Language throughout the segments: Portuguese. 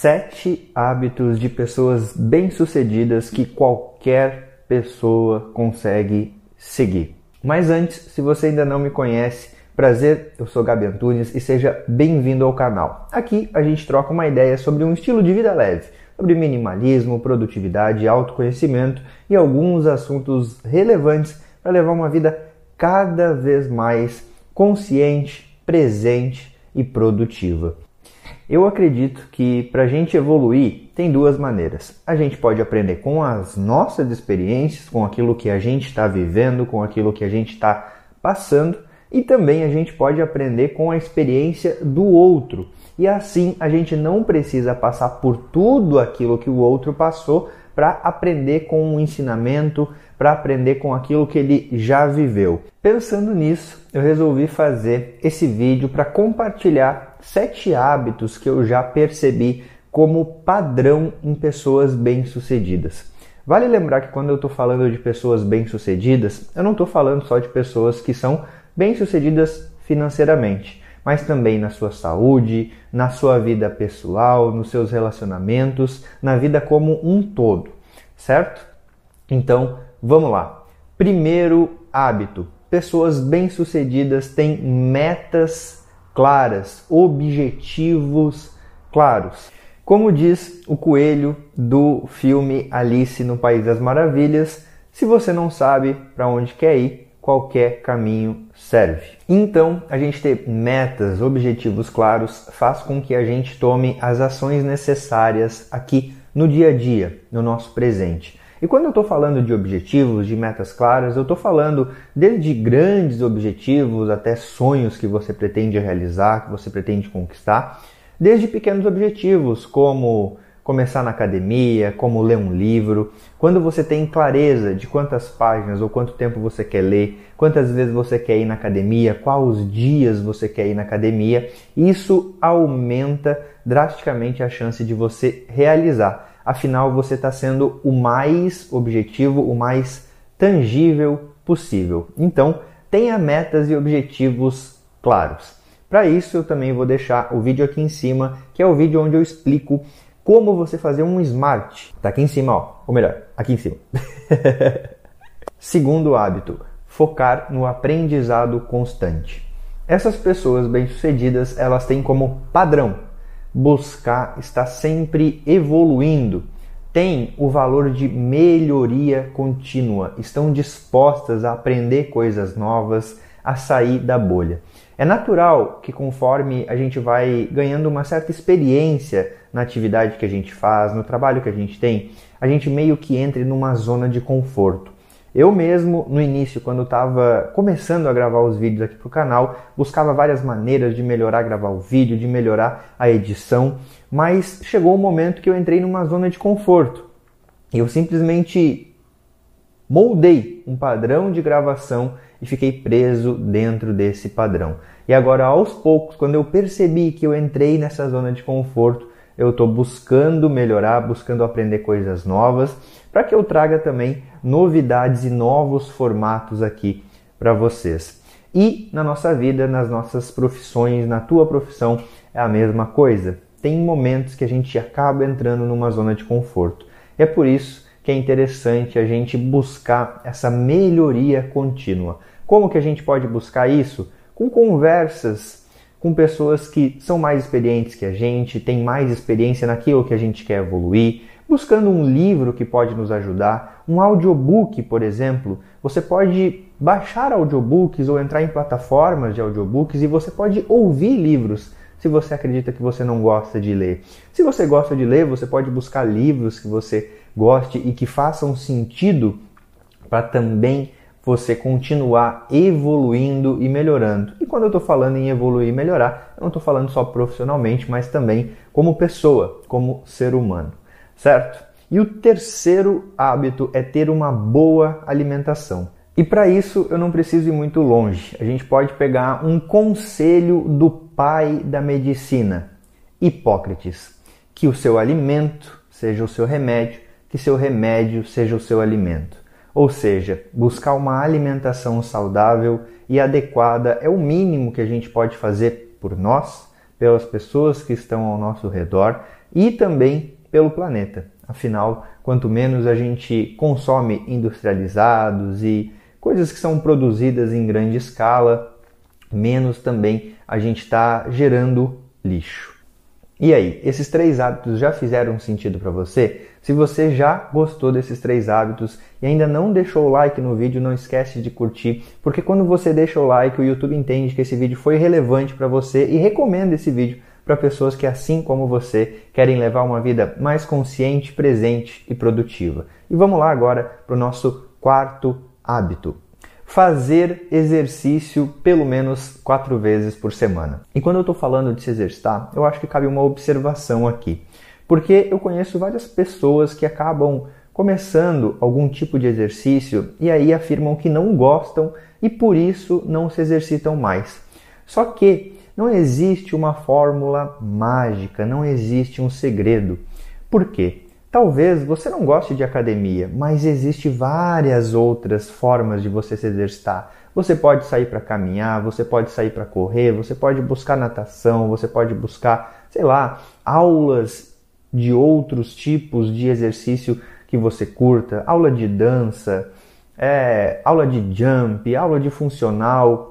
Sete hábitos de pessoas bem-sucedidas que qualquer pessoa consegue seguir. Mas antes, se você ainda não me conhece, prazer, eu sou Gabi Antunes e seja bem-vindo ao canal. Aqui a gente troca uma ideia sobre um estilo de vida leve, sobre minimalismo, produtividade, autoconhecimento e alguns assuntos relevantes para levar uma vida cada vez mais consciente, presente e produtiva. Eu acredito que para a gente evoluir tem duas maneiras. A gente pode aprender com as nossas experiências, com aquilo que a gente está vivendo, com aquilo que a gente está passando, e também a gente pode aprender com a experiência do outro. E assim a gente não precisa passar por tudo aquilo que o outro passou para aprender com um ensinamento, para aprender com aquilo que ele já viveu. Pensando nisso, eu resolvi fazer esse vídeo para compartilhar sete hábitos que eu já percebi como padrão em pessoas bem-sucedidas. Vale lembrar que quando eu estou falando de pessoas bem-sucedidas, eu não estou falando só de pessoas que são bem-sucedidas financeiramente, mas também na sua saúde, na sua vida pessoal, nos seus relacionamentos, na vida como um todo, certo? Então, Vamos lá. Primeiro hábito: pessoas bem-sucedidas têm metas claras, objetivos claros. Como diz o coelho do filme Alice no País das Maravilhas, se você não sabe para onde quer ir, qualquer caminho serve. Então, a gente ter metas, objetivos claros faz com que a gente tome as ações necessárias aqui no dia a dia, no nosso presente. E quando eu estou falando de objetivos, de metas claras, eu estou falando desde grandes objetivos até sonhos que você pretende realizar, que você pretende conquistar, desde pequenos objetivos como começar na academia, como ler um livro, quando você tem clareza de quantas páginas ou quanto tempo você quer ler, quantas vezes você quer ir na academia, quais dias você quer ir na academia, isso aumenta drasticamente a chance de você realizar afinal você está sendo o mais objetivo, o mais tangível possível. Então, tenha metas e objetivos claros. Para isso, eu também vou deixar o vídeo aqui em cima, que é o vídeo onde eu explico como você fazer um smart. Tá aqui em cima, ó. Ou melhor, aqui em cima. Segundo hábito, focar no aprendizado constante. Essas pessoas bem-sucedidas, elas têm como padrão buscar estar sempre evoluindo, têm o valor de melhoria contínua, estão dispostas a aprender coisas novas, a sair da bolha. É natural que conforme a gente vai ganhando uma certa experiência na atividade que a gente faz, no trabalho que a gente tem, a gente meio que entre numa zona de conforto. Eu mesmo, no início, quando estava começando a gravar os vídeos aqui para o canal, buscava várias maneiras de melhorar gravar o vídeo, de melhorar a edição, mas chegou o um momento que eu entrei numa zona de conforto. Eu simplesmente moldei um padrão de gravação e fiquei preso dentro desse padrão. E agora, aos poucos, quando eu percebi que eu entrei nessa zona de conforto, eu estou buscando melhorar, buscando aprender coisas novas, para que eu traga também novidades e novos formatos aqui para vocês. E na nossa vida, nas nossas profissões, na tua profissão, é a mesma coisa. Tem momentos que a gente acaba entrando numa zona de conforto. É por isso que é interessante a gente buscar essa melhoria contínua. Como que a gente pode buscar isso? Com conversas com pessoas que são mais experientes que a gente, têm mais experiência naquilo que a gente quer evoluir, buscando um livro que pode nos ajudar, um audiobook, por exemplo. Você pode baixar audiobooks ou entrar em plataformas de audiobooks e você pode ouvir livros se você acredita que você não gosta de ler. Se você gosta de ler, você pode buscar livros que você goste e que façam sentido para também você continuar evoluindo e melhorando. E quando eu estou falando em evoluir e melhorar, eu não estou falando só profissionalmente, mas também como pessoa, como ser humano, certo? E o terceiro hábito é ter uma boa alimentação. E para isso eu não preciso ir muito longe. A gente pode pegar um conselho do pai da medicina, Hipócrates, que o seu alimento seja o seu remédio, que seu remédio seja o seu alimento. Ou seja, buscar uma alimentação saudável e adequada é o mínimo que a gente pode fazer por nós, pelas pessoas que estão ao nosso redor e também pelo planeta. Afinal, quanto menos a gente consome industrializados e coisas que são produzidas em grande escala, menos também a gente está gerando lixo. E aí, esses três hábitos já fizeram sentido para você? Se você já gostou desses três hábitos e ainda não deixou o like no vídeo, não esquece de curtir, porque quando você deixa o like, o YouTube entende que esse vídeo foi relevante para você e recomenda esse vídeo para pessoas que, assim como você, querem levar uma vida mais consciente, presente e produtiva. E vamos lá agora para o nosso quarto hábito fazer exercício pelo menos quatro vezes por semana. E quando eu estou falando de se exercitar, eu acho que cabe uma observação aqui, porque eu conheço várias pessoas que acabam começando algum tipo de exercício e aí afirmam que não gostam e por isso não se exercitam mais. Só que não existe uma fórmula mágica, não existe um segredo. Por quê? Talvez você não goste de academia, mas existe várias outras formas de você se exercitar. Você pode sair para caminhar, você pode sair para correr, você pode buscar natação, você pode buscar, sei lá, aulas de outros tipos de exercício que você curta, aula de dança, é, aula de jump, aula de funcional,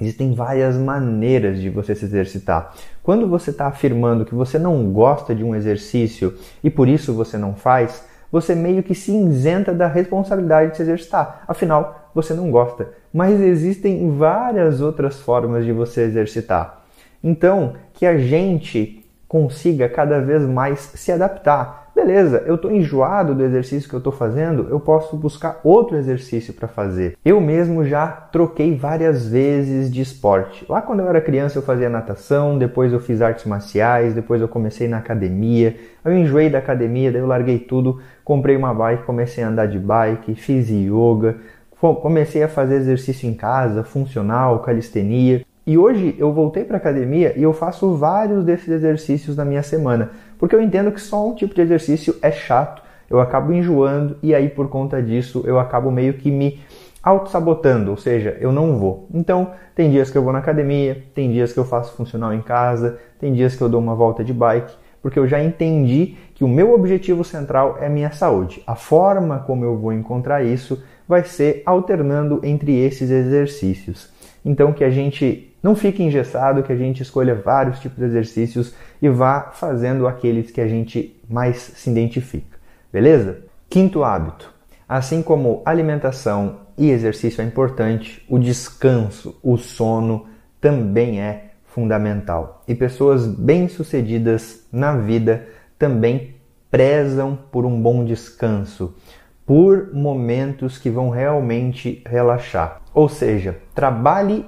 Existem várias maneiras de você se exercitar. Quando você está afirmando que você não gosta de um exercício e por isso você não faz, você meio que se isenta da responsabilidade de se exercitar. Afinal, você não gosta. Mas existem várias outras formas de você exercitar. Então, que a gente consiga cada vez mais se adaptar Beleza, eu estou enjoado do exercício que eu estou fazendo, eu posso buscar outro exercício para fazer. Eu mesmo já troquei várias vezes de esporte. Lá quando eu era criança eu fazia natação, depois eu fiz artes marciais, depois eu comecei na academia. Eu enjoei da academia, daí eu larguei tudo, comprei uma bike, comecei a andar de bike, fiz yoga, comecei a fazer exercício em casa, funcional, calistenia. E hoje eu voltei para academia e eu faço vários desses exercícios na minha semana, porque eu entendo que só um tipo de exercício é chato, eu acabo enjoando e aí por conta disso eu acabo meio que me auto-sabotando, ou seja, eu não vou. Então, tem dias que eu vou na academia, tem dias que eu faço funcional em casa, tem dias que eu dou uma volta de bike, porque eu já entendi que o meu objetivo central é minha saúde. A forma como eu vou encontrar isso vai ser alternando entre esses exercícios. Então, que a gente não fique engessado, que a gente escolha vários tipos de exercícios e vá fazendo aqueles que a gente mais se identifica. Beleza? Quinto hábito. Assim como alimentação e exercício é importante, o descanso, o sono também é fundamental. E pessoas bem-sucedidas na vida também prezam por um bom descanso, por momentos que vão realmente relaxar. Ou seja, trabalhe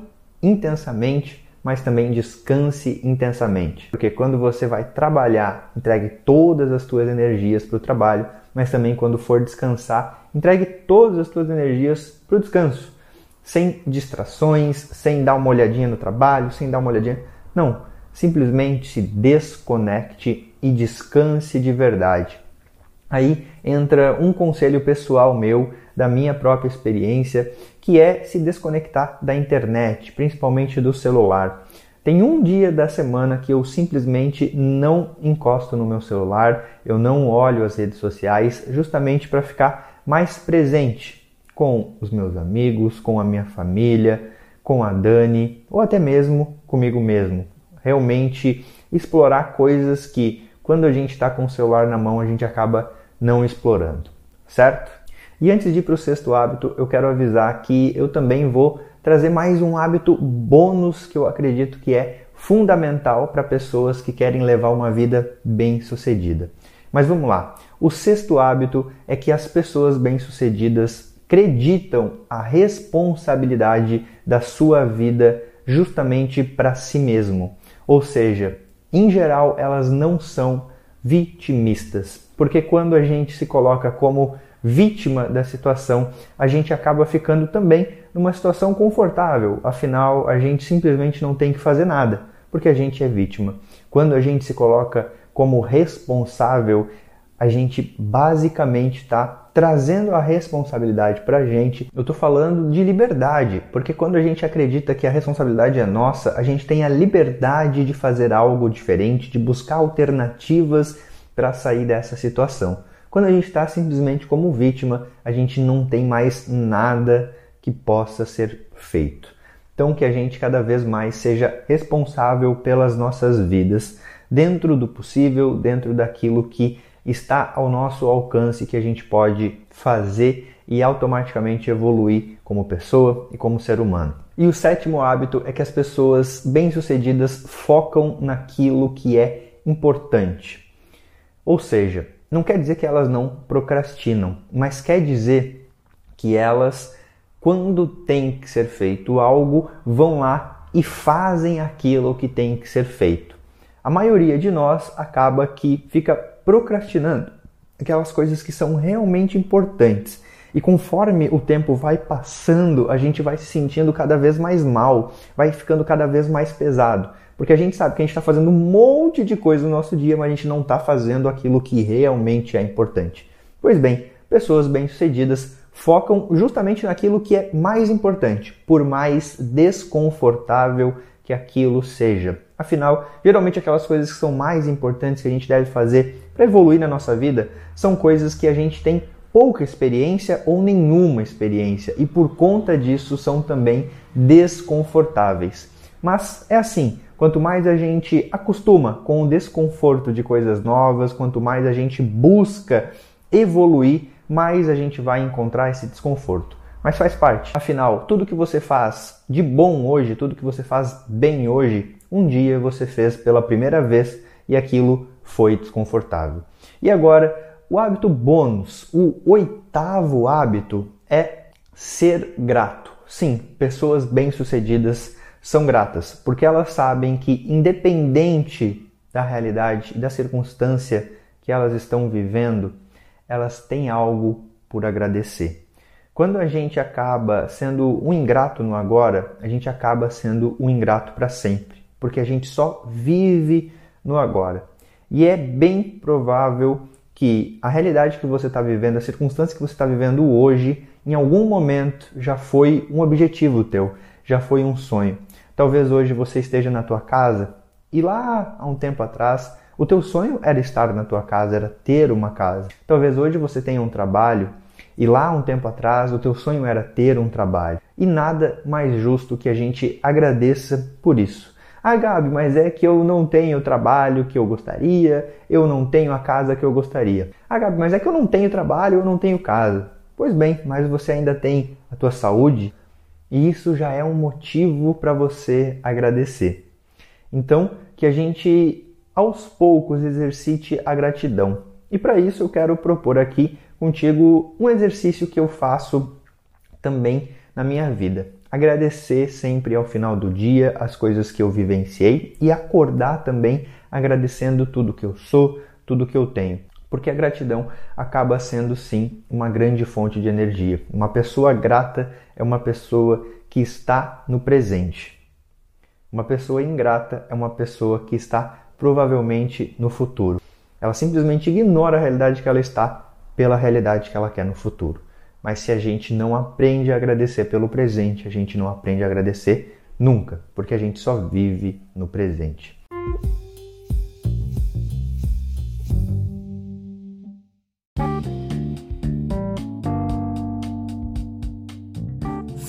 intensamente, mas também descanse intensamente. Porque quando você vai trabalhar, entregue todas as suas energias para o trabalho, mas também quando for descansar, entregue todas as suas energias para o descanso. Sem distrações, sem dar uma olhadinha no trabalho, sem dar uma olhadinha. Não, simplesmente se desconecte e descanse de verdade. Aí entra um conselho pessoal meu, da minha própria experiência, que é se desconectar da internet, principalmente do celular. Tem um dia da semana que eu simplesmente não encosto no meu celular, eu não olho as redes sociais, justamente para ficar mais presente com os meus amigos, com a minha família, com a Dani ou até mesmo comigo mesmo. Realmente explorar coisas que quando a gente está com o celular na mão a gente acaba não explorando, certo? E antes de ir para o sexto hábito, eu quero avisar que eu também vou trazer mais um hábito bônus que eu acredito que é fundamental para pessoas que querem levar uma vida bem sucedida. Mas vamos lá. O sexto hábito é que as pessoas bem-sucedidas acreditam a responsabilidade da sua vida justamente para si mesmo. Ou seja, em geral, elas não são vitimistas, porque quando a gente se coloca como vítima da situação, a gente acaba ficando também numa situação confortável. Afinal, a gente simplesmente não tem que fazer nada, porque a gente é vítima. Quando a gente se coloca como responsável, a gente basicamente está trazendo a responsabilidade para a gente. Eu estou falando de liberdade, porque quando a gente acredita que a responsabilidade é nossa, a gente tem a liberdade de fazer algo diferente, de buscar alternativas para sair dessa situação. Quando a gente está simplesmente como vítima, a gente não tem mais nada que possa ser feito. Então, que a gente cada vez mais seja responsável pelas nossas vidas, dentro do possível, dentro daquilo que está ao nosso alcance que a gente pode fazer e automaticamente evoluir como pessoa e como ser humano. E o sétimo hábito é que as pessoas bem-sucedidas focam naquilo que é importante. Ou seja, não quer dizer que elas não procrastinam, mas quer dizer que elas, quando tem que ser feito algo, vão lá e fazem aquilo que tem que ser feito. A maioria de nós acaba que fica procrastinando aquelas coisas que são realmente importantes. E conforme o tempo vai passando, a gente vai se sentindo cada vez mais mal, vai ficando cada vez mais pesado. Porque a gente sabe que a gente está fazendo um monte de coisa no nosso dia, mas a gente não está fazendo aquilo que realmente é importante. Pois bem, pessoas bem-sucedidas focam justamente naquilo que é mais importante, por mais desconfortável que aquilo seja. Afinal, geralmente aquelas coisas que são mais importantes que a gente deve fazer para evoluir na nossa vida são coisas que a gente tem pouca experiência ou nenhuma experiência e por conta disso são também desconfortáveis. Mas é assim, quanto mais a gente acostuma com o desconforto de coisas novas, quanto mais a gente busca evoluir, mais a gente vai encontrar esse desconforto mas faz parte. Afinal, tudo que você faz de bom hoje, tudo que você faz bem hoje, um dia você fez pela primeira vez e aquilo foi desconfortável. E agora, o hábito bônus, o oitavo hábito é ser grato. Sim, pessoas bem-sucedidas são gratas, porque elas sabem que, independente da realidade e da circunstância que elas estão vivendo, elas têm algo por agradecer. Quando a gente acaba sendo um ingrato no agora, a gente acaba sendo um ingrato para sempre, porque a gente só vive no agora. E é bem provável que a realidade que você está vivendo, a circunstância que você está vivendo hoje, em algum momento já foi um objetivo teu, já foi um sonho. Talvez hoje você esteja na tua casa e lá há um tempo atrás o teu sonho era estar na tua casa, era ter uma casa. Talvez hoje você tenha um trabalho e lá um tempo atrás o teu sonho era ter um trabalho. E nada mais justo que a gente agradeça por isso. Ah, Gabi, mas é que eu não tenho o trabalho que eu gostaria, eu não tenho a casa que eu gostaria. Ah, Gabi, mas é que eu não tenho trabalho, eu não tenho casa. Pois bem, mas você ainda tem a tua saúde e isso já é um motivo para você agradecer. Então, que a gente aos poucos exercite a gratidão. E para isso eu quero propor aqui contigo um exercício que eu faço também na minha vida. Agradecer sempre ao final do dia as coisas que eu vivenciei e acordar também agradecendo tudo que eu sou, tudo que eu tenho. Porque a gratidão acaba sendo sim uma grande fonte de energia. Uma pessoa grata é uma pessoa que está no presente. Uma pessoa ingrata é uma pessoa que está provavelmente no futuro. Ela simplesmente ignora a realidade que ela está pela realidade que ela quer no futuro. Mas se a gente não aprende a agradecer pelo presente, a gente não aprende a agradecer nunca, porque a gente só vive no presente.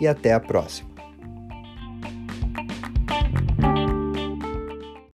e até a próxima.